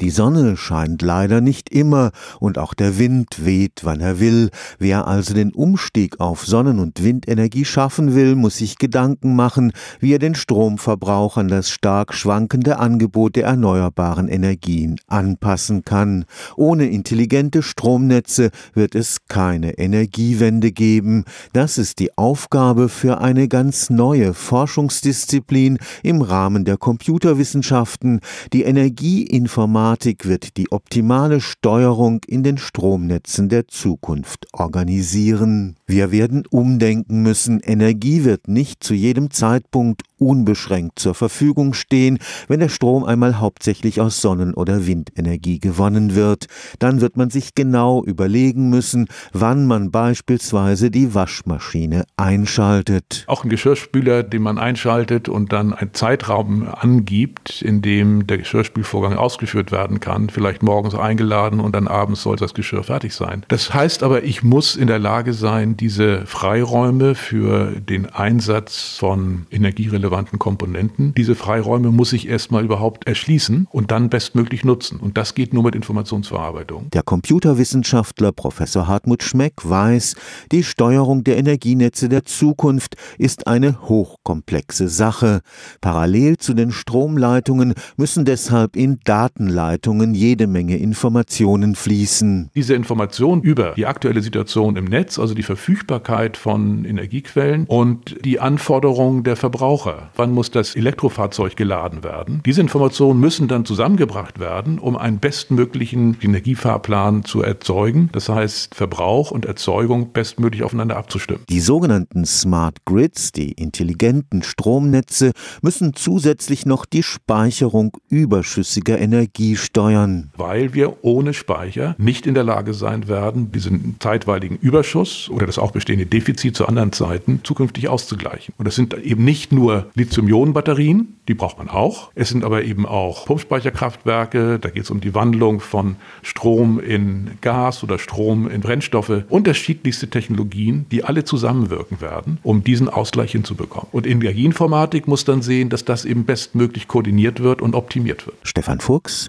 Die Sonne scheint leider nicht immer und auch der Wind weht, wann er will. Wer also den Umstieg auf Sonnen- und Windenergie schaffen will, muss sich Gedanken machen, wie er den Stromverbrauch an das stark schwankende Angebot der erneuerbaren Energien anpassen kann. Ohne intelligente Stromnetze wird es keine Energiewende geben. Das ist die Aufgabe für eine ganz neue Forschungsdisziplin im Rahmen der Computerwissenschaften, die Energieinformatik Informatik wird die optimale Steuerung in den Stromnetzen der Zukunft organisieren. Wir werden umdenken müssen. Energie wird nicht zu jedem Zeitpunkt unbeschränkt zur Verfügung stehen, wenn der Strom einmal hauptsächlich aus Sonnen- oder Windenergie gewonnen wird. Dann wird man sich genau überlegen müssen, wann man beispielsweise die Waschmaschine einschaltet. Auch ein Geschirrspüler, den man einschaltet und dann einen Zeitraum angibt, in dem der Geschirrspülvorgang ausgeführt werden kann, vielleicht morgens eingeladen und dann abends soll das Geschirr fertig sein. Das heißt aber, ich muss in der Lage sein, diese Freiräume für den Einsatz von energierelevanten relevanten Komponenten. Diese Freiräume muss ich erstmal überhaupt erschließen und dann bestmöglich nutzen. Und das geht nur mit Informationsverarbeitung. Der Computerwissenschaftler Professor Hartmut Schmeck weiß, die Steuerung der Energienetze der Zukunft ist eine hochkomplexe Sache. Parallel zu den Stromleitungen müssen deshalb in Datenleitungen jede Menge Informationen fließen. Diese Informationen über die aktuelle Situation im Netz, also die Verfügbarkeit von Energiequellen und die Anforderungen der Verbraucher Wann muss das Elektrofahrzeug geladen werden? Diese Informationen müssen dann zusammengebracht werden, um einen bestmöglichen Energiefahrplan zu erzeugen. Das heißt, Verbrauch und Erzeugung bestmöglich aufeinander abzustimmen. Die sogenannten Smart Grids, die intelligenten Stromnetze, müssen zusätzlich noch die Speicherung überschüssiger Energie steuern. Weil wir ohne Speicher nicht in der Lage sein werden, diesen zeitweiligen Überschuss oder das auch bestehende Defizit zu anderen Zeiten zukünftig auszugleichen. Und das sind eben nicht nur Lithium-Ionen-Batterien, die braucht man auch. Es sind aber eben auch Pumpspeicherkraftwerke, da geht es um die Wandlung von Strom in Gas oder Strom in Brennstoffe. Unterschiedlichste Technologien, die alle zusammenwirken werden, um diesen Ausgleich hinzubekommen. Und Energieinformatik muss dann sehen, dass das eben bestmöglich koordiniert wird und optimiert wird. Stefan Fuchs,